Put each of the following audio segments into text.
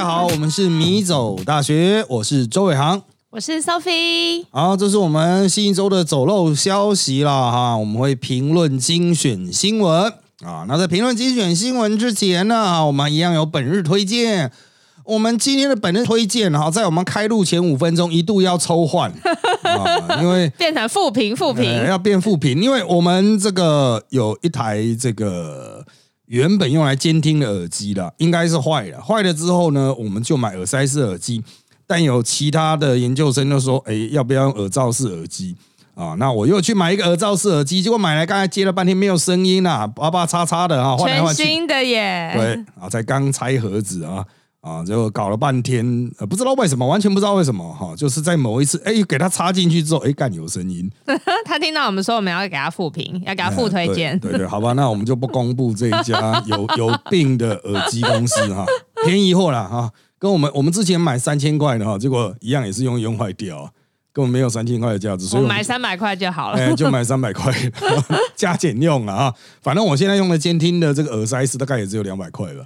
家好，我们是米走大学，我是周伟航。我是 Sophie，好，这是我们新一周的走漏消息了哈，我们会评论精选新闻啊。那在评论精选新闻之前呢，我们一样有本日推荐。我们今天的本日推荐哈，在我们开录前五分钟一度要抽换 啊，因为变成负评负评、呃要变负评，因为我们这个有一台这个原本用来监听的耳机啦，应该是坏了，坏了之后呢，我们就买耳塞式耳机，但有其他的研究生就说，哎，要不要用耳罩式耳机？啊，那我又去买一个耳罩式耳机，结果买来刚才接了半天没有声音啊，叭叭叉叉的啊，换来换去，新的耶。对啊，才刚拆盒子啊啊，结果搞了半天，呃，不知道为什么，完全不知道为什么哈，就是在某一次，哎，给它插进去之后，哎，干有声音，他听到我们说我们要给他复评，要给他复推荐。对对对，好吧，那我们就不公布这一家有有病的耳机公司哈，便宜货了哈，跟我们我们之前买三千块的哈，结果一样也是用一用坏掉啊，根本没有三千块的价值，所以我我买三百块就好了。哎，就买三百块，加减用了啊。反正我现在用的监听的这个耳塞是大概也只有两百块吧。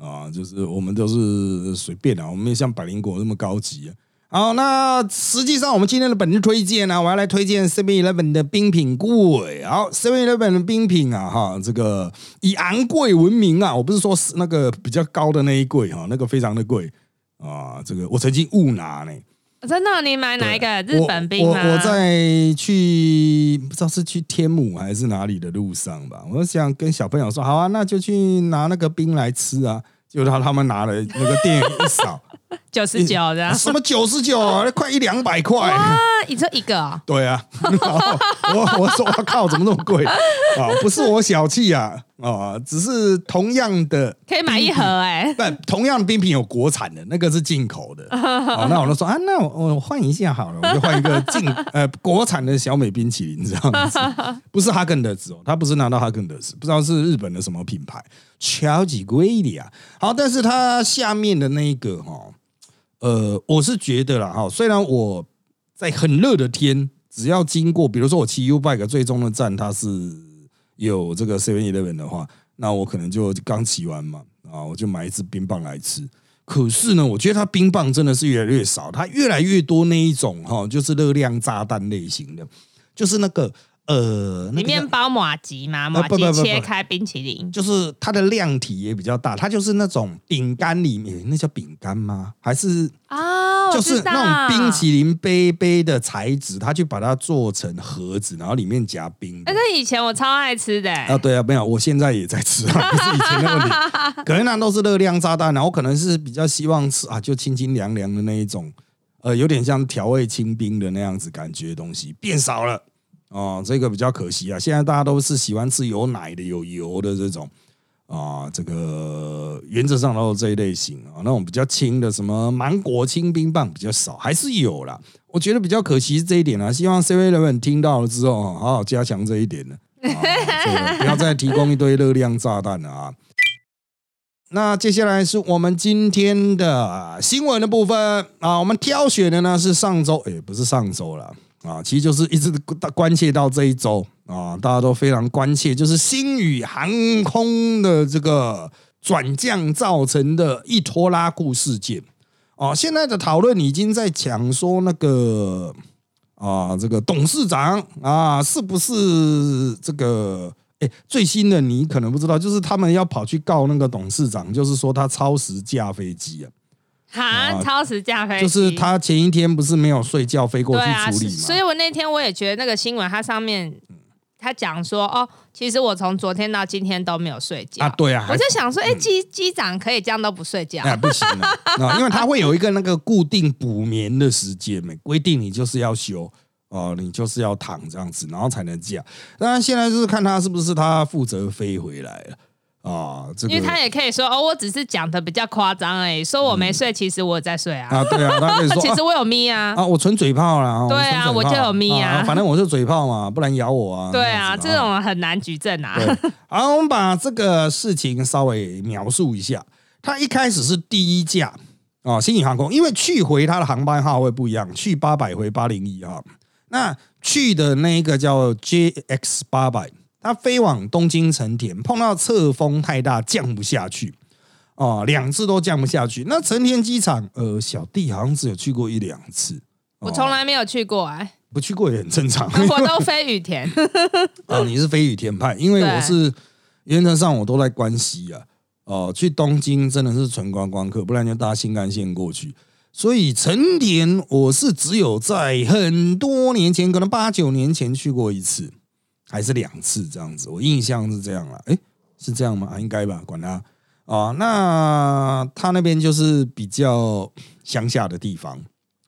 啊，就是我们都是随便啊，我们没像百灵果那么高级啊。好，那实际上我们今天的本日推荐呢，我要来推荐 Seven Eleven 的冰品柜。好，Seven Eleven 的冰品啊，哈，这个以昂贵闻名啊，我不是说是那个比较高的那一柜哈，那个非常的贵啊。这个我曾经误拿呢。真的，你买哪一个日本冰吗？我我我在去不知道是去天母还是哪里的路上吧，我想跟小朋友说，好啊，那就去拿那个冰来吃啊。结果他他们拿了那个店员一扫，九十九的。什么九十九，快一两百块。啊，你这一个啊？对啊，我我说我靠，怎么那么贵啊？不是我小气啊，啊，只是同样的可以买一盒哎、但同样的冰品有国产的，那个是进口的。哦，那我就说啊，那我我换一下好了，我就换一个进 呃国产的小美冰淇淋这样子，不是哈根德斯哦，他不是拿到哈根德斯，不知道是日本的什么品牌，超级贵的呀。好，但是它下面的那一个哈，呃，我是觉得啦哈，虽然我在很热的天，只要经过，比如说我骑 U bike 最终的站，它是有这个 Seven Eleven 的话，那我可能就刚骑完嘛，啊，我就买一支冰棒来吃。可是呢，我觉得它冰棒真的是越来越少，它越来越多那一种哈，就是热量炸弹类型的，就是那个呃，那里面包马吉吗，马吉切开冰淇淋。就是它的量体也比较大，它就是那种饼干里面那叫饼干吗？还是啊，我就是那种冰淇淋杯杯的材质，它去把它做成盒子，然后里面夹冰。那以前我超爱吃的、啊，对啊，没有，我现在也在吃啊，不是以前的问题，可能那都是热量炸弹，然后我可能是比较希望吃啊，就清清凉凉的那一种，呃，有点像调味清冰的那样子感觉的东西变少了哦，这个比较可惜啊。现在大家都是喜欢吃有奶的、有油的这种啊，这个原则上都是这一类型啊，那种比较轻的什么芒果清冰棒比较少，还是有啦。我觉得比较可惜是这一点啊，希望 Seven Eleven 听到了之后，啊好好加强这一点呢。不要再提供一堆热量炸弹了啊！那接下来是我们今天的新闻的部分啊，我们挑选的呢是上周，也不是上周了啊，其实就是一直关切到这一周啊，大家都非常关切，就是星宇航空的这个转降造成的一拖拉库事件啊，现在的讨论已经在讲说那个啊，这个董事长啊，是不是这个？哎，最新的你可能不知道，就是他们要跑去告那个董事长，就是说他超时驾飞机啊，啊超时驾飞机，就是他前一天不是没有睡觉飞过去处理所以？我那天我也觉得那个新闻，它上面他讲说，哦，其实我从昨天到今天都没有睡觉啊，对啊，我就想说，哎、机机长可以这样都不睡觉？哎不行啊，啊，因为他会有一个那个固定补眠的时间嘛，规定你就是要休。哦，你就是要躺这样子，然后才能驾。当然，现在就是看他是不是他负责飞回来了啊。这个因为他也可以说，哦，我只是讲的比较夸张而已，说我没睡，其实我有在睡啊。啊，对啊，他可以说 其实我有眯啊。啊，我纯嘴炮啦。对啊我就有咪啊反正我是嘴炮嘛，不然咬我啊。对啊，这种很难举证啊。对，好，我们把这个事情稍微描述一下。他一开始是第一架啊，新宇航空，因为去回它的航班号会不一样，去八百回八零一啊。那去的那一个叫 JX 八百，它飞往东京成田，碰到侧风太大降不下去哦，两次都降不下去。那成田机场，呃，小弟好像只有去过一两次，我从来没有去过哎、不去过也很正常。我都飞羽田。啊，你是飞羽田派，因为我是原则上我都在关西啊。哦，去东京真的是纯观光客，不然就搭新干线过去。所以成田我是只有在很多年前，可能八九年前去过一次，还是两次这样子。我印象是这样了，诶，是这样吗？啊应该吧，管他啊。那他那边就是比较乡下的地方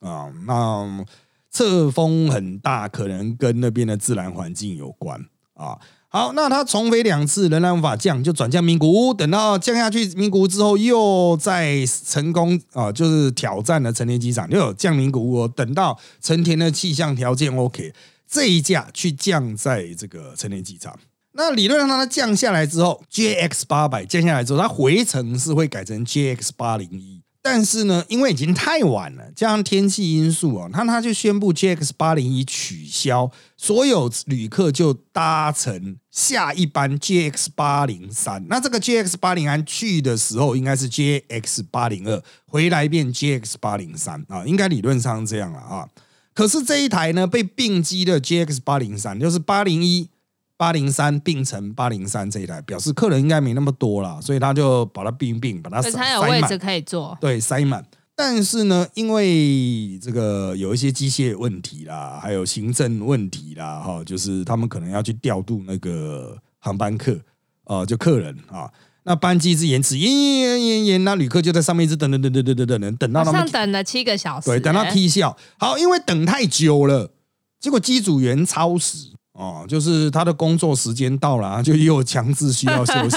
啊，那侧风很大，可能跟那边的自然环境有关啊。好，那他重飞两次仍然无法降，就转降名古屋。等到降下去名古屋之后，又再成功啊，就是挑战了成田机场，又有降名古屋、哦。等到成田的气象条件 OK，这一架去降在这个成田机场。那理论上它降下来之后，JX 八百降下来之后，它回程是会改成 JX 八零一。但是呢，因为已经太晚了，加上天气因素啊，那他就宣布 JX 八零一取消，所有旅客就搭乘下一班 JX 八零三。那这个 JX 八零三去的时候应该是 JX 八零二，回来变 JX 八零三啊，应该理论上这样了啊。可是这一台呢被并机的 GX 八零三，就是八零一。八零三并成八零三这一台，表示客人应该没那么多啦，所以他就把它并并，把它塞它有位置可以坐。对，塞满。但是呢，因为这个有一些机械问题啦，还有行政问题啦，哈，就是他们可能要去调度那个航班客，呃，就客人啊，那班机一直延迟，延延延延，那旅客就在上面一直等等等等等等等，等到他们等了七个小时、对，等到踢笑。好，因为等太久了，结果机组员超时哦，就是他的工作时间到了，就又强制需要休息。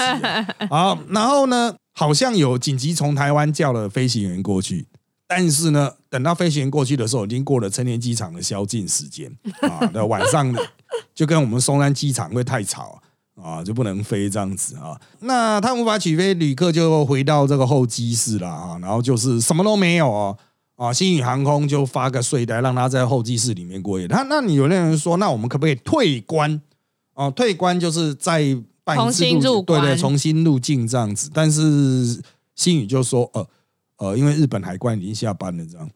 好，然后呢，好像有紧急从台湾叫了飞行员过去，但是呢，等到飞行员过去的时候，已经过了成田机场的宵禁时间啊，那晚上就跟我们松山机场会太吵、就不能飞这样子啊。那他无法起飞，旅客就回到这个候机室了啊。然后就是什么都没有哦。啊，新宇航空就发个睡袋让他在候机室里面过夜。他那你有那人说，那我们可不可以退关？哦、退关就是再办重新入对对，重新入境这样子。但是新宇就说，呃呃，因为日本海关已经下班了，这样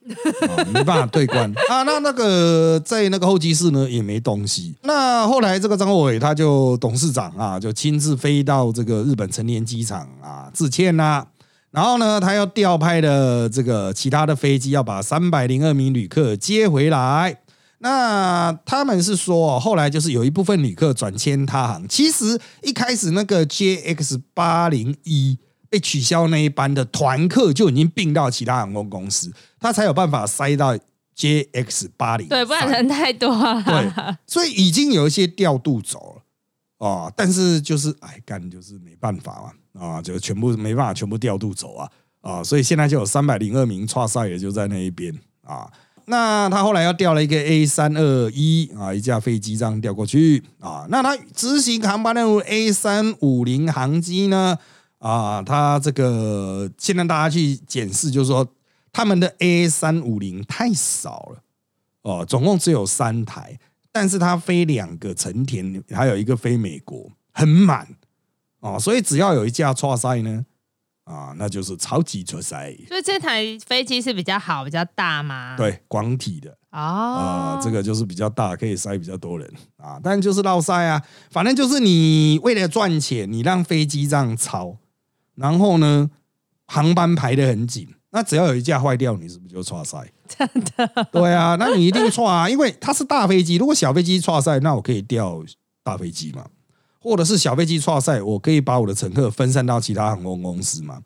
啊，没办法对关啊。那那个在那个候机室呢也没东西。那后来这个张伟他就董事长啊，就亲自飞到这个日本成田机场啊致歉啦、然后呢，他又调派了这个其他的飞机，要把三百零二名旅客接回来。那他们是说，后来就是有一部分旅客转签他行。其实一开始那个 JX 八零一被取消那一班的团客就已经并到其他航空公司，他才有办法塞到 JX 八零。对，不然人太多了。对，所以已经有一些调度走了哦，但是就是哎干就是没办法嘛啊，就全部没办法全部调度走啊啊，所以现在就有三百零二名差赛也就在那一边啊。那他后来又调了一个 A 三二一啊，一架飞机这样调过去啊。那他执行航班任务 A 三五零航机呢啊，他这个现在大家去检视，就是说他们的 A 三五零太少了。哦，总共只有三台，但是它飞两个成田，还有一个飞美国，很满。哦，所以只要有一架错赛呢，啊，那就是超级错塞，所以这台飞机是比较好、比较大吗？对，广体的。哦。啊、，这个就是比较大，可以塞比较多人。啊，但就是绕塞啊，反正就是你为了赚钱，你让飞机这样超，然后呢，航班排得很紧。那只要有一架坏掉，你是不是就错赛？真的？对啊，那你一定错啊，因为它是大飞机。如果小飞机错赛，那我可以调大飞机嘛，或者是小飞机错赛，我可以把我的乘客分散到其他航空公司嘛，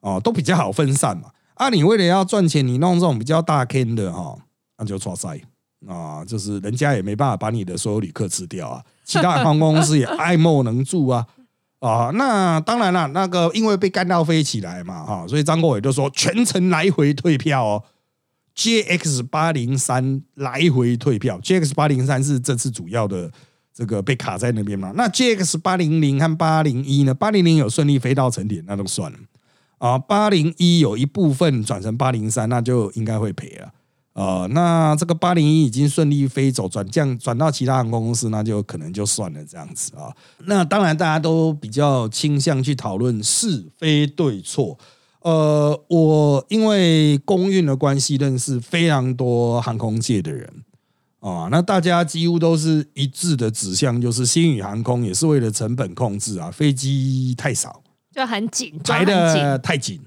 哦，都比较好分散嘛。啊，你为了要赚钱，你弄这种比较大 K 的哈，那就错赛啊，就是人家也没办法把你的所有旅客吃掉啊，其他航空公司也爱莫能助啊。啊，那当然了，那个因为被干到飞起来嘛，哈，所以张国伟就说全程来回退票哦。JX 八零三来回退票，JX 八零三是这次主要的这个被卡在那边嘛？那 JX 八零零和八零一呢？八零零有顺利飞到成田，那都算了啊。八零一有一部分转成八零三，那就应该会赔了呃，那这个八零一已经顺利飞走，转降转到其他航空公司，那就可能就算了这样子啊。那当然，大家都比较倾向去讨论是非对错。呃，我因为公运的关系，认识非常多航空界的人啊。那大家几乎都是一致的指向，就是新宇航空也是为了成本控制啊，飞机太少，就很紧，排的太紧，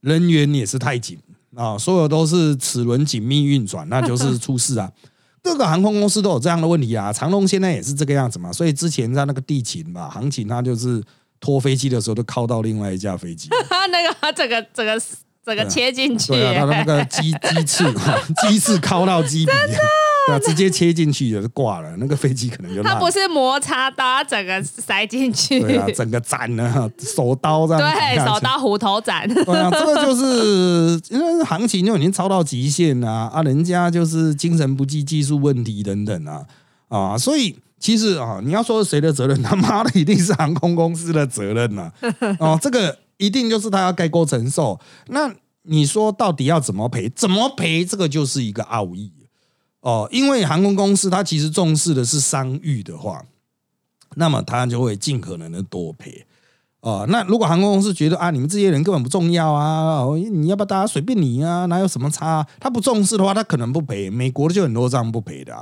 人员也是太紧啊，所有都是齿轮紧密运转，那就是 出事啊。各个航空公司都有这样的问题啊，长龙现在也是这个样子嘛。所以之前在那个地勤嘛，航勤它就是。拖飞机的时候都靠到另外一架飞机，那个整个整个整个切进去，对啊，他的那个机机翅哈，机翅靠到机鼻，对，直接切进去也是挂了，那个飞机可能就它不是摩擦刀，整个塞进去，对啊，整个斩了，手刀这样，对，手刀虎头斩，对啊，这个就是 因为行情就已经超到极限啊，啊，人家就是精神不济、技术问题等等啊，啊，所以。其实啊，你要说谁的责任，他妈的一定是航空公司的责任呐！哦，这个一定就是他要盖锅承受。那你说到底要怎么赔？怎么赔？这个就是一个奥义哦。因为航空公司它其实重视的是商誉的话，那么他就会尽可能的多赔哦。那如果航空公司觉得啊，你们这些人根本不重要啊，你要不要大家随便你啊？哪有什么差？他不重视的话，他可能不赔。美国的就很多这样不赔的。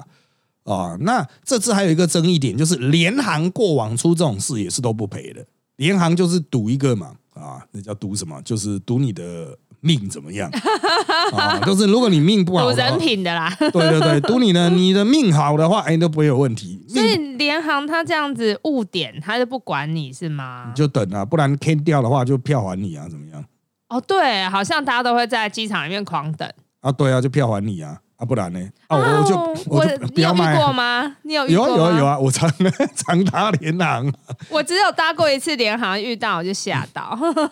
啊，那这次还有一个争议点，就是联航过往出这种事也是都不赔的。联航就是赌一个嘛，啊，那叫赌什么？就是赌你的命怎么样 啊？就是如果你命不好，赌人品的啦。对对对，赌你的你的命好的话，哎，都不会有问题。所以联航他这样子误点，他就不管你是吗？你就等啊，不然 can 掉的话就票还你啊，怎么样？哦，对，好像大家都会在机场里面狂等啊，对啊，就票还你啊。啊，不然呢？啊，我就我不要买过吗？你有有有有啊！我常 常搭联航，我只有搭过一次联航，遇到我就吓到。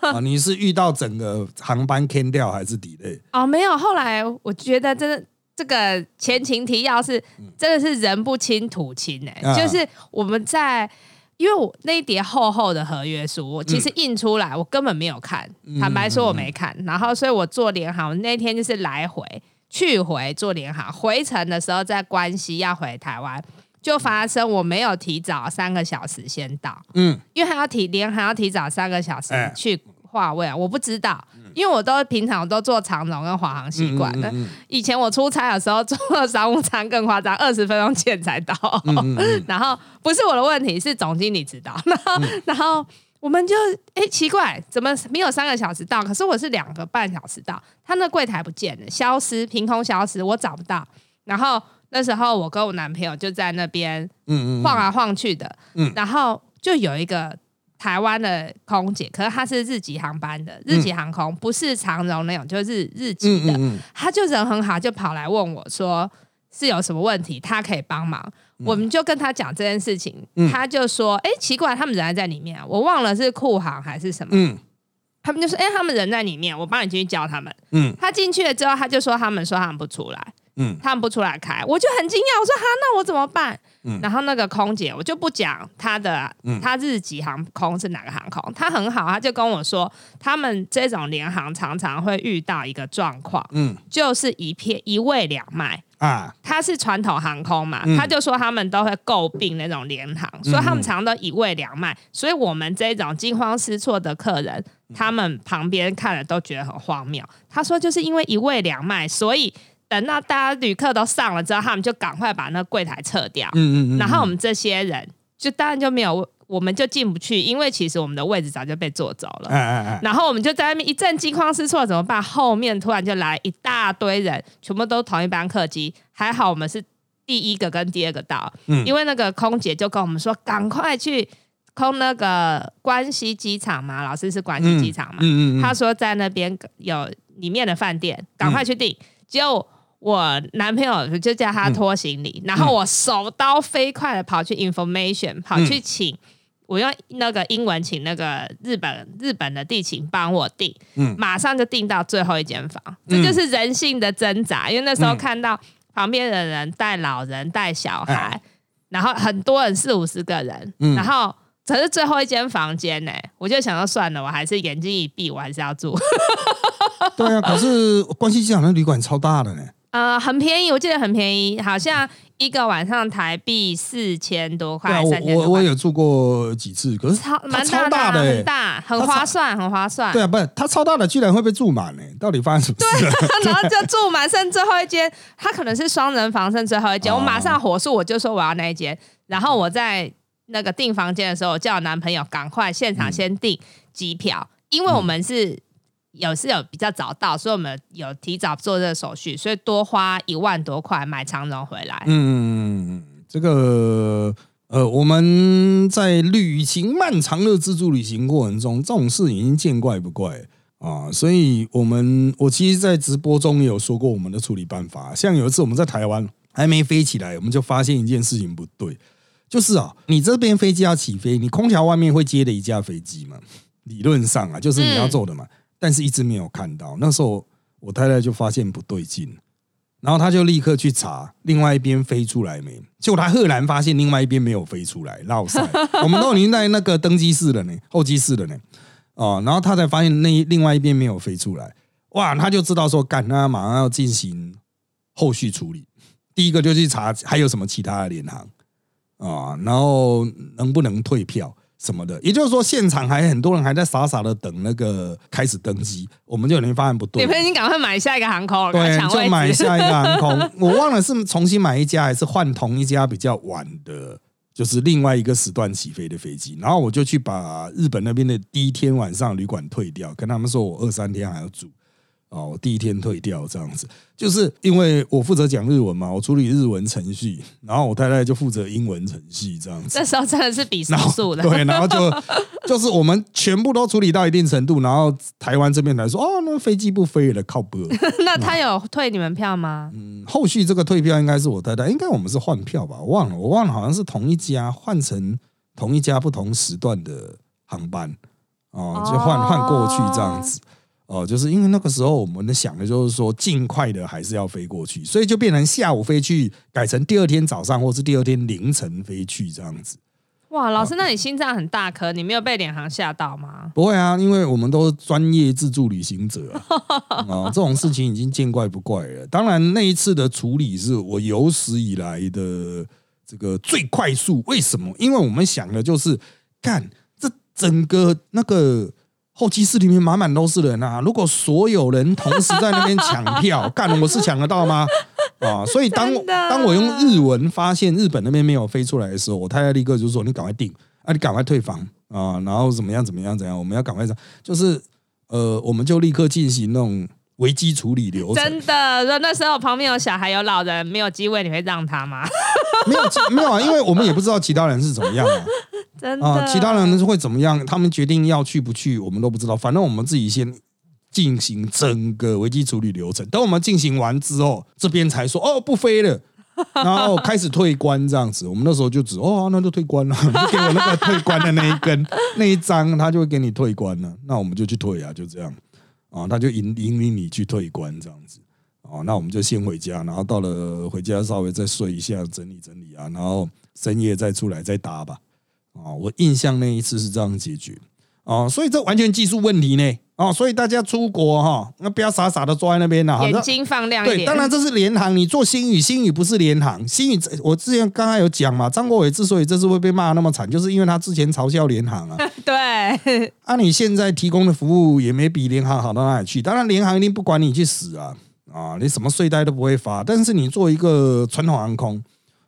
啊，你是遇到整个航班 can 掉还是 delay？哦，没有。后来我觉得，真的这个前情提要是真的是人不清土清哎，就是我们在因为我那一叠厚厚的合约书，我其实印出来我根本没有看，坦白说我没看。然后，所以我做联航那天就是来回。去回做联航，回程的时候在关西要回台湾，就发生我没有提早三个小时先到，嗯，因为还要提联航要提早三个小时去划位，我不知道，因为我都平常我都坐长龙跟华航习惯了，以前我出差的时候坐商务舱更夸张，二十分钟前才到，然后不是我的问题，是总经理知道，然后然后。我们就哎奇怪，怎么没有三个小时到？可是我是两个半小时到，他那柜台不见了，消失，凭空消失，我找不到。然后那时候我跟我男朋友就在那边嗯嗯晃来晃去的，嗯，然后就有一个台湾的空姐，可是她是日籍航班的，日籍航空不是长荣那种，就是日籍的，他就人很好，就跑来问我说是有什么问题，她可以帮忙。我们就跟他讲这件事情，他就说：“哎，奇怪，他们人还在里面啊，我忘了是库航还是什么。”嗯，他们就说：“哎，他们人在里面，我帮你进去叫他们。”嗯，他进去了之后，他就说：“他们说他们不出来，嗯，他们不出来开。”我就很惊讶，我说：“哈，那我怎么办？”嗯，然后那个空姐，我就不讲她的，她日籍航空是哪个航空，她很好，她就跟我说，他们这种联航常常会遇到一个状况，嗯，就是一片一位两卖。啊，他是传统航空嘛，他就说他们都会诟病那种联航，所以他们常常都一位两卖，所以我们这种惊慌失措的客人，他们旁边看了都觉得很荒谬。他说就是因为一位两卖，所以等到大家旅客都上了之后，他们就赶快把那柜台撤掉，嗯嗯嗯，然后我们这些人就当然就没有。我们就进不去，因为其实我们的位置早就被坐走了。然后我们就在外面一阵惊慌失措，怎么办？后面突然就来一大堆人，全部都同一班客机。还好我们是第一个跟第二个到，因为那个空姐就跟我们说，赶快去空那个关西机场嘛。老师是关西机场嘛？嗯嗯他说在那边有里面的饭店，赶快去订。就我男朋友就叫他拖行李，然后我手刀飞快的跑去 information，跑去请。我用那个英文请那个日本日本的地勤帮我订，马上就订到最后一间房，这就是人性的挣扎。因为那时候看到旁边的人带老人带小孩，然后很多人四五十个人，然后可是最后一间房间呢，我就想说算了，我还是眼睛一闭，我还是要住。对啊，可是关西机场的旅馆超大的呢。呃，很便宜，我记得很便宜，好像一个晚上台币四千多块，对啊，我我我有住过几次，可是超蛮超大的、欸，很大，很划算，很划算。对啊，不是它超大的，居然会被住满呢？到底发生什么事？然后就住满，剩最后一间，它可能是双人房，剩最后一间。我马上火速，我就说我要那一间。然后我在那个订房间的时候，我叫我男朋友赶快现场先订机票，因为我们是。有是有比较早到，所以我们有提早做这个手续，所以多花一万多块买长荣回来。嗯，这个呃，我们在旅行漫长的自助旅行过程中，这种事已经见怪不怪啊。所以，我们我其实，在直播中也有说过我们的处理办法。像有一次我们在台湾还没飞起来，我们就发现一件事情不对，就是啊，你这边飞机要起飞，你空调外面会接的一架飞机嘛？理论上啊，就是你要做的嘛。但是一直没有看到，那时候我太太就发现不对劲，然后她就立刻去查另外一边飞出来没，结果她赫然发现另外一边没有飞出来，绕塞，我们都已经在那个登机室了呢，候机室了呢，哦，然后她才发现那另外一边没有飞出来，哇，她就知道说，干，那马上要进行后续处理，第一个就去查还有什么其他的联航。啊，然后能不能退票。什么的，也就是说，现场还很多人还在傻傻的等那个开始登机，我们就有人发现不对。你们已经赶快买下一个航空，对，就买下一个航空。我忘了是重新买一家，还是换同一家比较晚的，就是另外一个时段起飞的飞机。然后我就去把日本那边的第一天晚上旅馆退掉，跟他们说我二三天还要住。哦，我第一天退掉这样子，就是因为我负责讲日文嘛，我处理日文程序，然后我太太就负责英文程序这样子。那时候真的是比数的，对，然后就 就是我们全部都处理到一定程度，然后台湾这边来说，哦，那飞机不飞了，靠不？那他有退你们票吗？嗯，后续这个退票应该是我太太，应该我们是换票吧？我忘了，我忘了，好像是同一家换成同一家不同时段的航班哦，就换换过去这样子。哦，就是因为那个时候我们想的就是说，尽快的还是要飞过去，所以就变成下午飞去，改成第二天早上或是第二天凌晨飞去这样子。哇，老师，那你心脏很大颗，你没有被联航吓到吗？不会啊，因为我们都是专业自助旅行者啊，这种事情已经见怪不怪了。当然，那一次的处理是我有史以来的这个最快速。为什么？因为我们想的就是看这整个那个。候机室里面满满都是人啊！如果所有人同时在那边抢票，干我是抢得到吗？啊！所以当当我用日文发现日本那边没有飞出来的时候，我太太立刻就说：“你赶快订啊，你赶快退房啊！”然后怎么样怎么样怎样，我们要赶快上，就是呃，我们就立刻进行那种危机处理流程。真的，说那时候旁边有小孩有老人没有机位，你会让他吗？没有没有啊，因为我们也不知道其他人是怎么样啊。啊，其他人会怎么样？他们决定要去不去，我们都不知道。反正我们自己先进行整个危机处理流程。等我们进行完之后，这边才说哦不飞了，然后开始退关这样子。我们那时候就只哦那就退关了，就给我那个退关的那一根 那一张，他就会给你退关了。那我们就去退啊，就这样啊，他就引引领你去退关这样子。哦，那我们就先回家，然后到了回家稍微再睡一下，整理整理啊，然后深夜再出来再搭吧。哦，我印象那一次是这样解决哦，所以这完全技术问题呢哦，所以大家出国哈，那不要傻傻的坐在那边了，眼睛放亮一点。对，当然这是联航，你做新宇，新宇不是联航，新宇我之前刚刚有讲嘛，张国伟之所以这次会被骂那么惨，就是因为他之前嘲笑联航啊。对，啊，你现在提供的服务也没比联航好到哪里去，当然联航一定不管你去死啊啊，你什么睡袋都不会发，但是你做一个传统航空。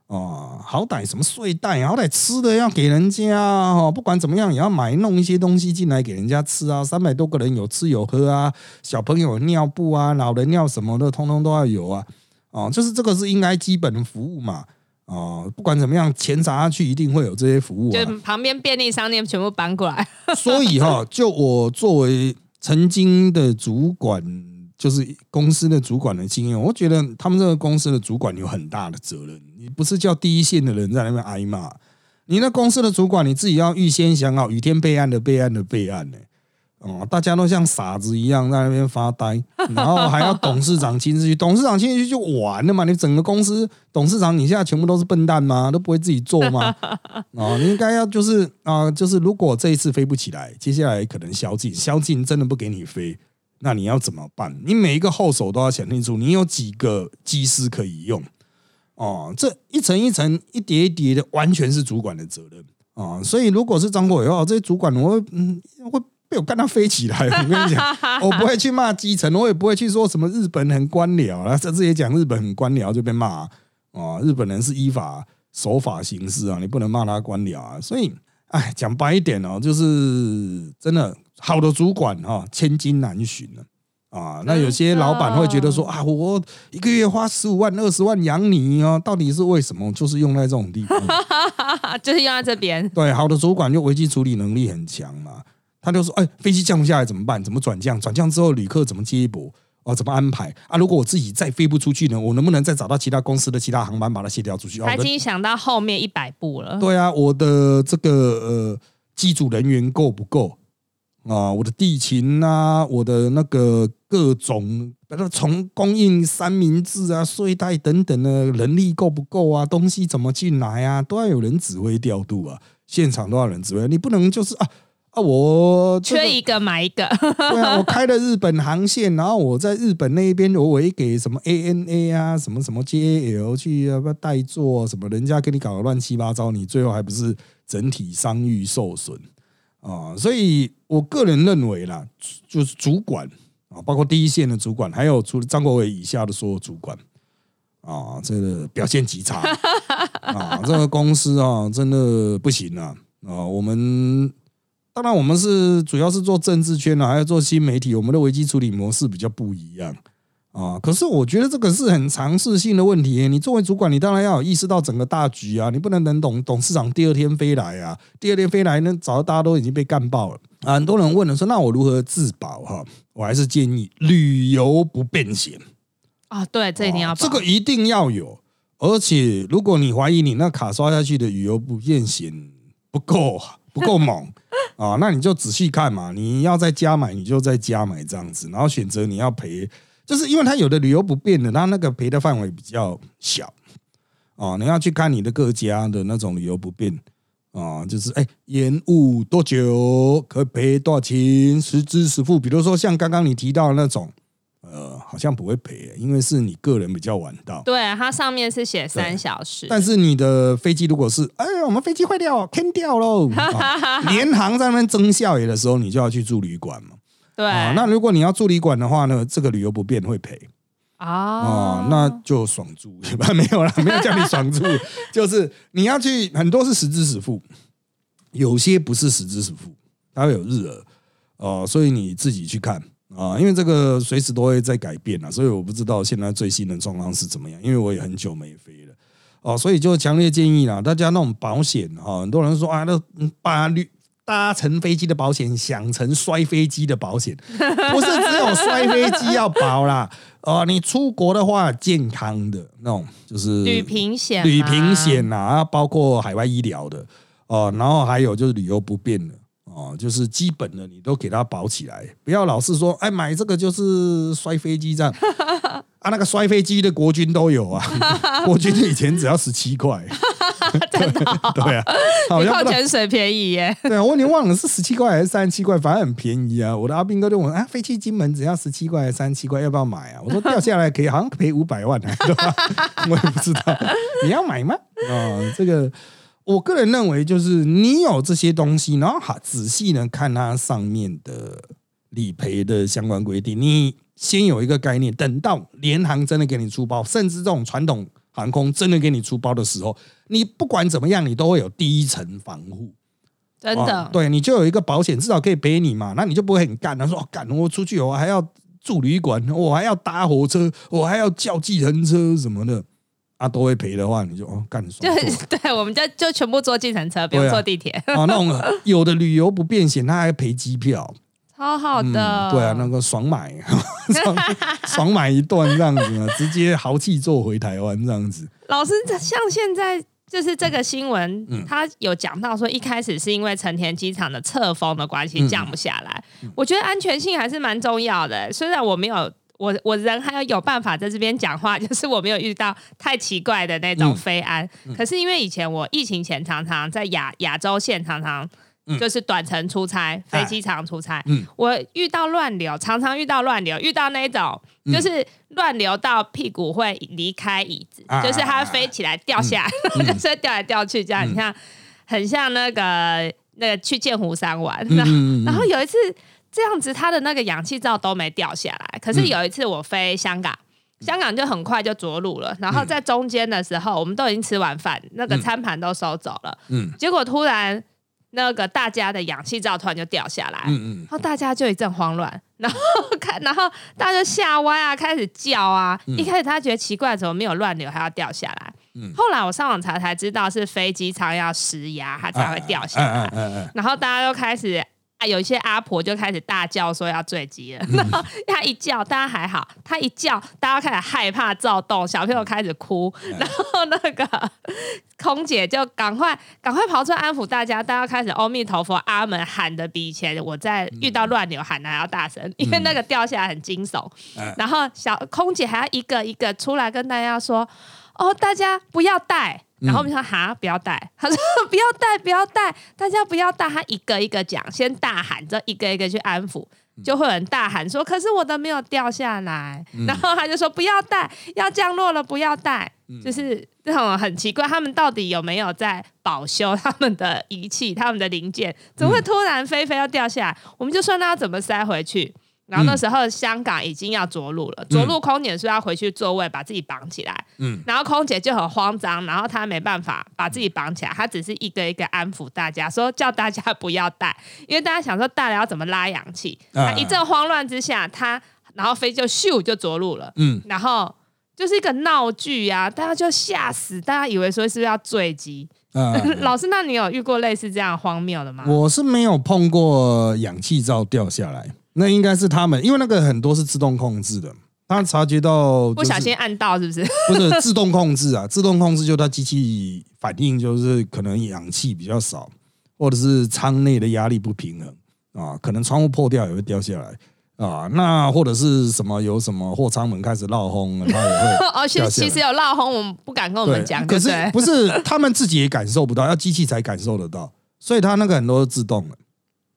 哦，好歹什么睡袋，好歹吃的要给人家哈，不管怎么样也要买弄一些东西进来给人家吃啊。三百多个人有吃有喝啊，小朋友尿布啊，老人尿什么的，通通都要有啊。哦，就是这个是应该基本的服务嘛。哦，不管怎么样，钱砸下去一定会有这些服务。就旁边便利商店全部搬过来。所以哈，就我作为曾经的主管。就是公司的主管的经验，我觉得他们这个公司的主管有很大的责任。你不是叫第一线的人在那边挨骂，你那公司的主管你自己要预先想好雨天备案的备案的备案呢。哦，大家都像傻子一样在那边发呆，然后还要董事长亲自去，董事长亲自去就完了嘛？你整个公司董事长，你现在全部都是笨蛋吗？都不会自己做吗？哦，你应该要就是啊，就是如果这一次飞不起来，接下来可能宵禁，宵禁真的不给你飞。那你要怎么办？你每一个后手都要想清楚，你有几个机师可以用哦？这一层一层、一叠一叠的，完全是主管的责任啊！所以，如果是张国伟的话，这些主管我嗯会被我干到飞起来。我跟你讲，我不会去骂基层，我也不会去说什么日本很官僚啊，甚至也讲日本很官僚就被骂啊！日本人是依法守法行事啊，你不能骂他官僚啊！所以，哎，讲白一点哦，就是真的。好的主管哈，千金难寻啊！那有些老板会觉得说啊，我一个月花十五万、二十万养你哦，到底是为什么？就是用在这种地方，就是用在这边。对，好的主管就危机处理能力很强嘛。他就说，哎，飞机降不下来怎么办？怎么转降？转降之后旅客怎么接驳？哦，怎么安排啊？如果我自己再飞不出去呢？我能不能再找到其他公司的其他航班把它协调出去？他已经想到后面一百步了。对啊，我的这个呃机组人员够不够？啊，我的地勤啊，我的那个各种，比如从供应三明治啊、睡袋等等的人力够不够啊？东西怎么进来啊？都要有人指挥调度啊，现场都要人指挥，你不能就是啊啊，我缺一个买一个。对啊，我开了日本航线，然后我在日本那边我委给什么 ANA 啊，什么什么 JAL 去要不要代做什么？人家给你搞得乱七八糟，你最后还不是整体商誉受损？啊，所以我个人认为啦，就是主管啊，包括第一线的主管，还有除了张国伟以下的所有主管啊，这个表现极差啊，这个公司啊，真的不行啊啊！我们当然我们是主要是做政治圈的，还要做新媒体，我们的危机处理模式比较不一样。啊，可是我觉得这个是很尝试性的问题。你作为主管，你当然要有意识到整个大局啊，你不能等董董事长第二天飞来啊，第二天飞来呢，早大家都已经被干爆了啊。很多人问了说，那我如何自保？哈，我还是建议旅游不便险啊。对，这一定要这个一定要有。而且，如果你怀疑你那卡刷下去的旅游不便险不够 不够猛啊，那你就仔细看嘛。你要再加买，你就在加买这样子，然后选择你要赔。就是因为它有的旅游不便的，它那个赔的范围比较小哦。你要去看你的各家的那种旅游不便啊，就是哎延误多久可以赔多少钱，实支实付。比如说像刚刚你提到的那种，呃，好像不会赔，因为是你个人比较晚到。对，它上面是写三小时。但是你的飞机如果是哎，我们飞机坏掉，坑掉喽，联航在那边争效野的时候，你就要去住旅馆嘛。对，那如果你要住旅馆的话呢，这个旅游不便会赔。啊，那就爽住，没有了，没有叫你爽住，就是你要去很多是实支实付，有些不是实支实付，它会有日额哦，所以你自己去看啊，因为这个随时都会在改变啊，所以我不知道现在最新的状况是怎么样，因为我也很久没飞了。哦，所以就强烈建议啦，大家那种保险哈，很多人说啊，那把旅搭乘飞机的保险，想成摔飞机的保险，不是只有摔飞机要保啦。哦，你出国的话，健康的那种就是旅平险、旅平险啊，包括海外医疗的哦，然后还有就是旅游不便的哦，就是基本的你都给它保起来，不要老是说哎买这个就是摔飞机这样 啊，那个摔飞机的国军都有啊，国军以前只要十七块。真的，对啊，比矿泉水便宜耶。对啊，我已经忘了是十七块还是三十七块，反正很便宜啊。我的阿兵哥就问啊，飞机金门只要十七块还是三十七块，要不要买啊？我说掉下来可以，好像赔五百万，对吧？我也不知道，你要买吗？啊，这个我个人认为就是你有这些东西，然后好仔细呢看它上面的理赔的相关规定，你先有一个概念，等到联航真的给你出包，甚至这种传统。航空真的给你出包的时候，你不管怎么样，你都会有第一层防护，真的，对你就有一个保险，至少可以赔你嘛，那你就不会很干。他说：“干，我出去我还要住旅馆，我还要搭火车，我还要叫计程车什么的，啊，都会赔的话，你就哦干爽。”对，对，我们就就全部坐计程车，不用坐地铁。啊，那种有的旅游不便险，他还赔机票。超好的，对啊，那个爽买，爽爽买一段这样子啊，直接豪气坐回台湾这样子。老师，像现在就是这个新闻，他有讲到说，一开始是因为成田机场的侧风的关系降不下来。我觉得安全性还是蛮重要的。虽然我没有，我我人还要有办法在这边讲话，就是我没有遇到太奇怪的那种飞安。可是因为以前我疫情前常常在亚亚洲线常常。就是短程出差，飞机场出差。嗯。我遇到乱流，常常遇到乱流，遇到那种就是乱流到屁股会离开椅子，啊就是它飞起来掉下来，就是会掉来掉去，这样你看很像那个那个去剑湖山玩，然后嗯。然后有一次这样子，它的那个氧气罩都没掉下来。可嗯是有一次我飞香港，香港就很快就着陆了。然后在中间的时候，我们都已经吃完饭，那个餐盘都收走了。嗯。结果突然那个大家的氧气罩突然就掉下来，嗯然后大家就一阵慌乱，然后看，然后大家就吓歪啊，开始叫啊。嗯一开始他觉得奇怪，怎么没有乱流，还要掉下来？嗯后来我上网查才知道是飞机舱要施压，它才会掉下来。嗯嗯嗯然后大家都开始啊，有一些阿婆就开始大叫说要坠机了。嗯然后她一叫，大家还好；她一叫，大家开始害怕躁动，小朋友开始哭，嗯然后那个 空姐就赶快赶快跑出来安抚大家，大家开始阿弥陀佛、阿门喊的比以前我在遇到乱流喊的还要大声，因为那个掉下来很惊悚。嗯然后小空姐还要一个一个出来跟大家说：“哦，大家不要带。”然后我们说：“哈，不要带。”他说：“ 不要带，不要带，大家不要带。”他一个一个讲，先大喊，之后一个一个去安抚，就会有人大喊说：“可是我的没有掉下来。然后他就说：“不要带，要降落了，不要带。就是这种很奇怪，他们到底有没有在保修他们的仪器、他们的零件？怎么会突然飞飞要掉下来？我们就说那要怎么塞回去？然后那时候香港已经要着陆了，着陆空姐说要回去座位把自己绑起来，嗯然后空姐就很慌张，然后她没办法把自己绑起来，她只是一个一个安抚大家，说叫大家 不要带，因为大家想说带了要怎么拉氧气，啊她一阵慌乱之下，她然后飞就咻就着陆了，嗯然后就是一个闹剧啊，大家就吓死，大家以为说是不是要坠机？嗯嗯。老师，那你有遇过类似这样荒谬的吗？我是没有碰过氧气罩掉下来，那应该是他们，因为那个很多是自动控制的，他察觉到、就是、不小心按到是不是？不是自动控制啊，自动控制就它机器反应就是可能氧气比较少，或者是舱内的压力不平衡啊，可能窗户破掉也会掉下来啊，那或者是什么有什么货舱门开始闹轰，它也会 哦，其掉下来实其实有闹轰，我们不敢跟我们讲，可是不是他们自己也感受不到，要机器才感受得到，所以他那个很多是自动的。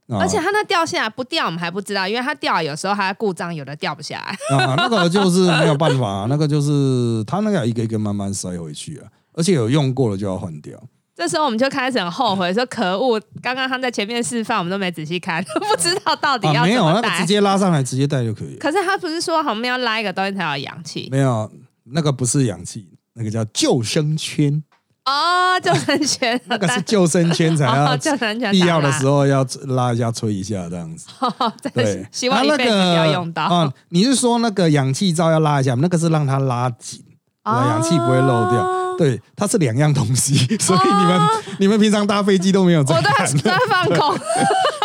啊而且它那掉下来不掉，我们还不知道，因为它掉有时候它故障，有的掉不下来。啊，那个就是没有办法、啊，那个就是它那个要一个一个慢慢塞回去啊，而且有用过了就要换掉。这时候我们就开始很后悔，说可恶，刚刚他在前面示范，我们都没仔细看，不知道到底要啊，要没有。那个直接拉上来直接带就可以。可是他不是说我们要拉一个东西才有氧气没有，那个不是氧气，那个叫救生圈，哦，救生圈，那个是救生圈才要哦，救生圈必要的，时候要拉一下、吹一下这样子。对，希望一啊那辈子不要用到。个啊，你是说那个氧气罩要拉一下，那个是让它拉紧，哦氧气不会漏掉。对，它是两样东西，所以你们你们平常搭飞机都没有在我都看在。在放空，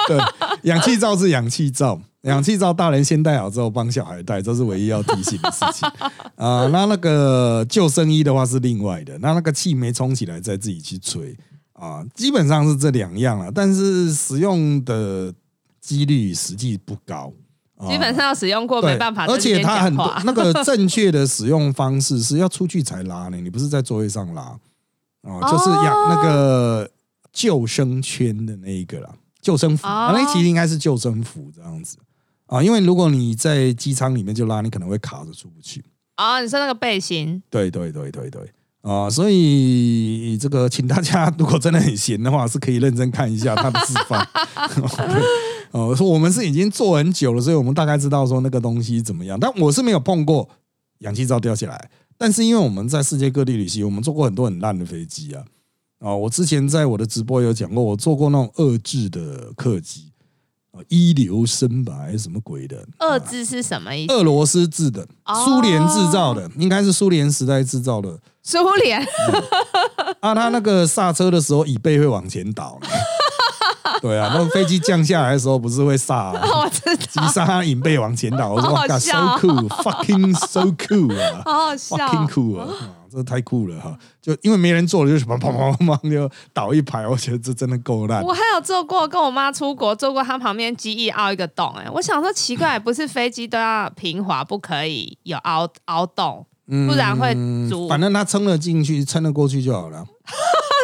对，氧气罩是氧气罩，氧气罩大人先戴好之后帮小孩戴，这是唯一要提醒的事情啊、那那个救生衣的话是另外的，那那个气没充起来再自己去吹啊、基本上是这两样了，但是使用的几率实际不高。啊基本上使用过对没办法，而且它它很多那个正确的使用方式是要出去才拉呢，你不是在座位上拉哦，就是氧哦那个救生圈的那一个啦，救生服，那其实应该是救生服这样子啊，因为如果你在机舱里面就拉，你可能会卡着出不去。哦，你说那个背心，对对对对对。啊，所以这个，请大家如果真的很闲的话，是可以认真看一下他的示范。对 哦，说我们是已经做很久了，所以我们大概知道说那个东西怎么样。但我是没有碰过氧气罩掉下来，但是因为我们在世界各地旅行，我们坐过很多很烂的飞机啊。啊，我之前在我的直播有讲过，我做过那种二制的客机，啊，一流生吧还是什么鬼的，二制是什么意思？俄罗斯制的，哦苏联制造的，应该是苏联时代制造的。苏联啊，他那个刹车的时候椅背会往前倒。对啊，那个飞机降下来的时候不是会刹、啊，我知急道，刹椅背往前倒。我说哇，so cool，fucking so cool 啊 好好笑，fucking 哦。cool 啊，啊这太酷了哈！就因为没人坐了，就什么砰砰砰砰就倒一排，我觉得这真的够烂。我还有坐过，跟我妈出国坐过，她旁边机翼凹一个洞、哎，我想说奇怪，不是飞机都要平滑，不可以有凹凹洞，不然会嗯阻。反正他撑了进去，撑了过去就好了。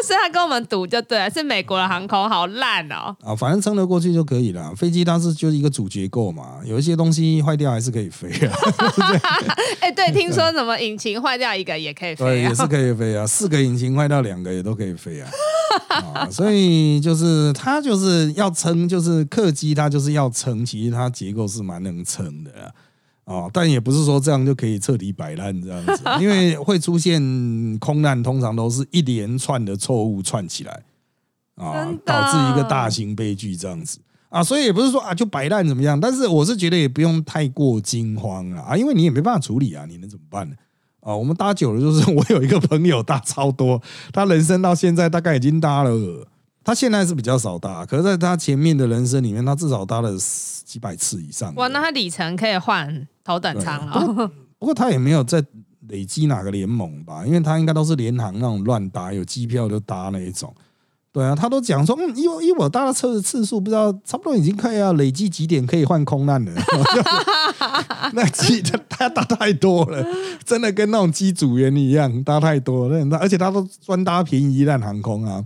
所以他跟我们赌就对了，是美国的航空好烂哦。啊，反正撑得过去就可以了。飞机它是就是一个主结构嘛，有一些东西坏掉还是可以飞啊。哎，对，听说什么引擎坏掉一个也可以飞，对，也是可以飞啊。四个引擎坏掉两个也都可以飞啊。啊，所以就是它就是要撑，就是客机它就是要撑，其实它结构是蛮能撑的啊。哦，但也不是说这样就可以彻底摆烂这样子，因为会出现空难，通常都是一连串的错误串起来啊，导致一个大型悲剧这样子啊，所以也不是说啊就摆烂怎么样，但是我是觉得也不用太过惊慌啊，因为你也没办法处理啊，你能怎么办呢？啊，我们搭久了，就是 我有一个朋友搭超多，他人生到现在大概已经搭了。他现在是比较少搭，可是在他前面的人生里面，他至少搭了几百次以上。哇，那他里程可以换头等舱了。不过他也没有在累积哪个联盟吧，因为他应该都是联航那种乱搭，有机票就搭那一种。对啊，他都讲说，嗯，因为因为我搭的车的次数不知道，差不多已经可以要累积几点可以换空难了。那机他他搭太多了，真的跟那种机组员一样搭太多了。而且他都专搭便宜烂航空啊。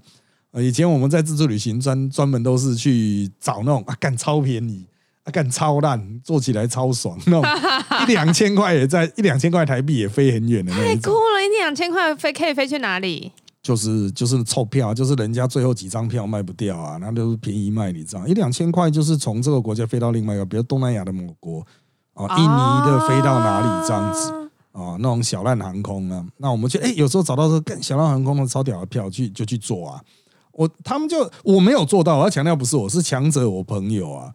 以前我们在自助旅行专专门都是去找那种啊，干超便宜，啊干超烂，做起来超爽，那种 一两千块也在一两千块台币也飞很远的。太酷了！一两千块飞可以飞去哪里？就是就是凑票，就是人家最后几张票卖不掉啊，那都是便宜卖，你知道？一两千块就是从这个国家飞到另外一个，比如东南亚的某国啊，印尼的飞到哪里这样子啊，那种小烂航空啊，那我们就哎有时候找到这个小烂航空的超屌的票去就去做啊。我他们就我没有做到，我要强调不是我是强者，我朋友啊，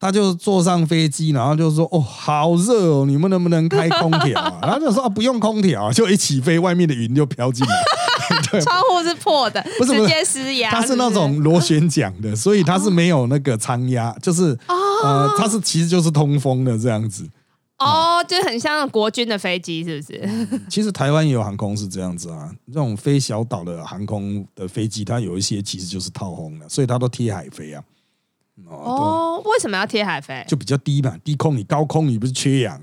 他就坐上飞机，然后就说哦好热哦，你们能不能开空调啊？然后就说啊不用空调，就一起飞，外面的云就飘进来，对，窗户是破的，不是直接施压，它是那种螺旋桨的，所以它是没有那个舱压，就是呃它是其实就是通风的这样子。哦，就很像国军的飞机，是不是？其实台湾也有航空是这样子啊，这种飞小岛的航空的飞机，它有一些其实就是套风的，所以它都贴海飞啊。哦，为什么要贴海飞？就比较低嘛，低空你高空你不是缺氧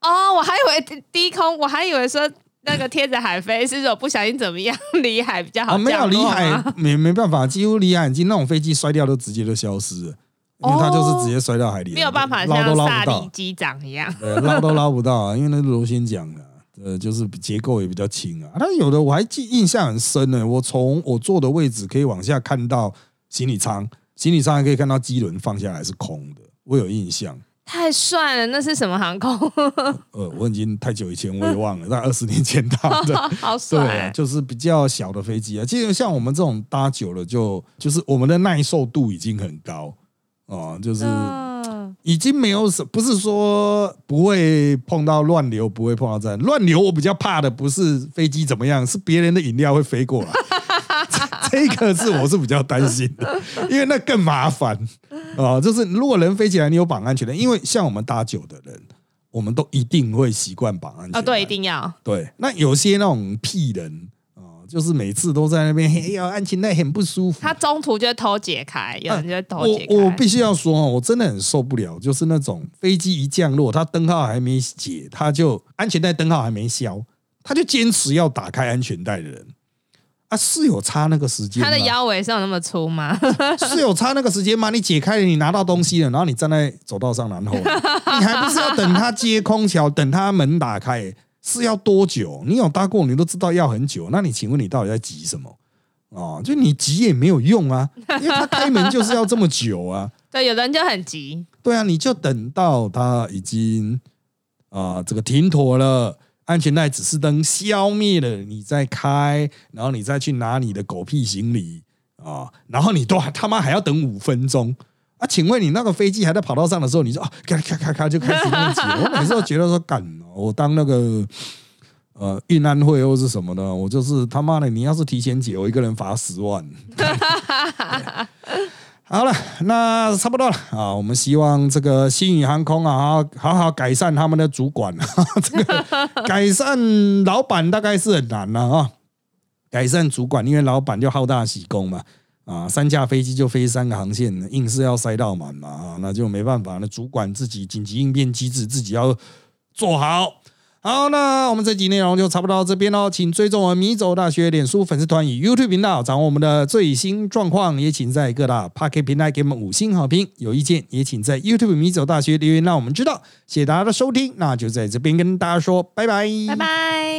哦，我还以为低空，我还以为说那个贴着海飞是说不小心怎么样离海比较好。没有离海没没办法，几乎离海近那种飞机摔掉都直接就消失了。因为它就是直接摔到海里，没有办法像萨利机长一样，捞都捞不到啊！因为那螺旋桨的，呃，就是结构也比较轻啊。但有的我还记印象很深呢，我从我坐的位置可以往下看到行李舱，行李舱还可以看到机轮放下来是空的，我有印象。太帅了，那是什么航空？呃，我已经太久以前我也忘了，在二十年前搭的，好帅，就是比较小的飞机啊。其实像我们这种搭久了，就就是我们的耐受度已经很高。哦，就是已经没有什，不是说不会碰到乱流，不会碰到这乱流。我比较怕的不是飞机怎么样，是别人的饮料会飞过来。这个是我是比较担心的，因为那更麻烦啊。就是如果人飞起来，你有绑安全的，因为像我们搭酒的人，我们都一定会习惯绑安全带。对，一定要。对，那有些那种屁人。就是每次都在那边，哎呀，安全带很不舒服。他中途就偷解开，有人就偷解开。我我必须要说哦，我真的很受不了，就是那种飞机一降落，他灯号还没解，他就安全带灯号还没消，他就坚持要打开安全带的人啊，是有差那个时间？他的腰围是有那么粗吗？是有差那个时间吗？你解开了，你拿到东西了，然后你站在走道上，然后你还不是要等他接空调，等他门打开？是要多久？你有搭过，你都知道要很久。那你请问你到底在急什么？哦，就你急也没有用啊，因为他开门就是要这么久啊。对，有人就很急。对啊，你就等到他已经啊这个停妥了，安全带指示灯消灭了，你再开，然后你再去拿你的狗屁行李啊，然后你都还他妈还要等五分钟。啊，请问你那个飞机还在跑道上的时候，你说啊，咔咔咔咔就开始 运起了。我每次都觉得说，干，我当那个呃运安会或是什么的，我就是他妈的，你要是提前解，我一个人罚十万。好了，那差不多了啊。我们希望这个新宇航空啊，好好改善他们的主管。这个改善老板大概是很难了啊。改善主管，因为老板就好大喜功嘛。啊，三架飞机就飞三个航线，硬是要塞到满嘛，啊，那就没办法。那主管自己紧急应变机制自己要做好。好，那我们这集内容就差不多到这边喽，请追踪我们米走大学脸书粉丝团与 YouTube 频道，掌握我们的最新状况。也请在各大 Pocket 平台给我们五星好评。有意见也请在 YouTube 米走大学留言，让我们知道。谢谢大家的收听，那就在这边跟大家说拜拜，拜拜。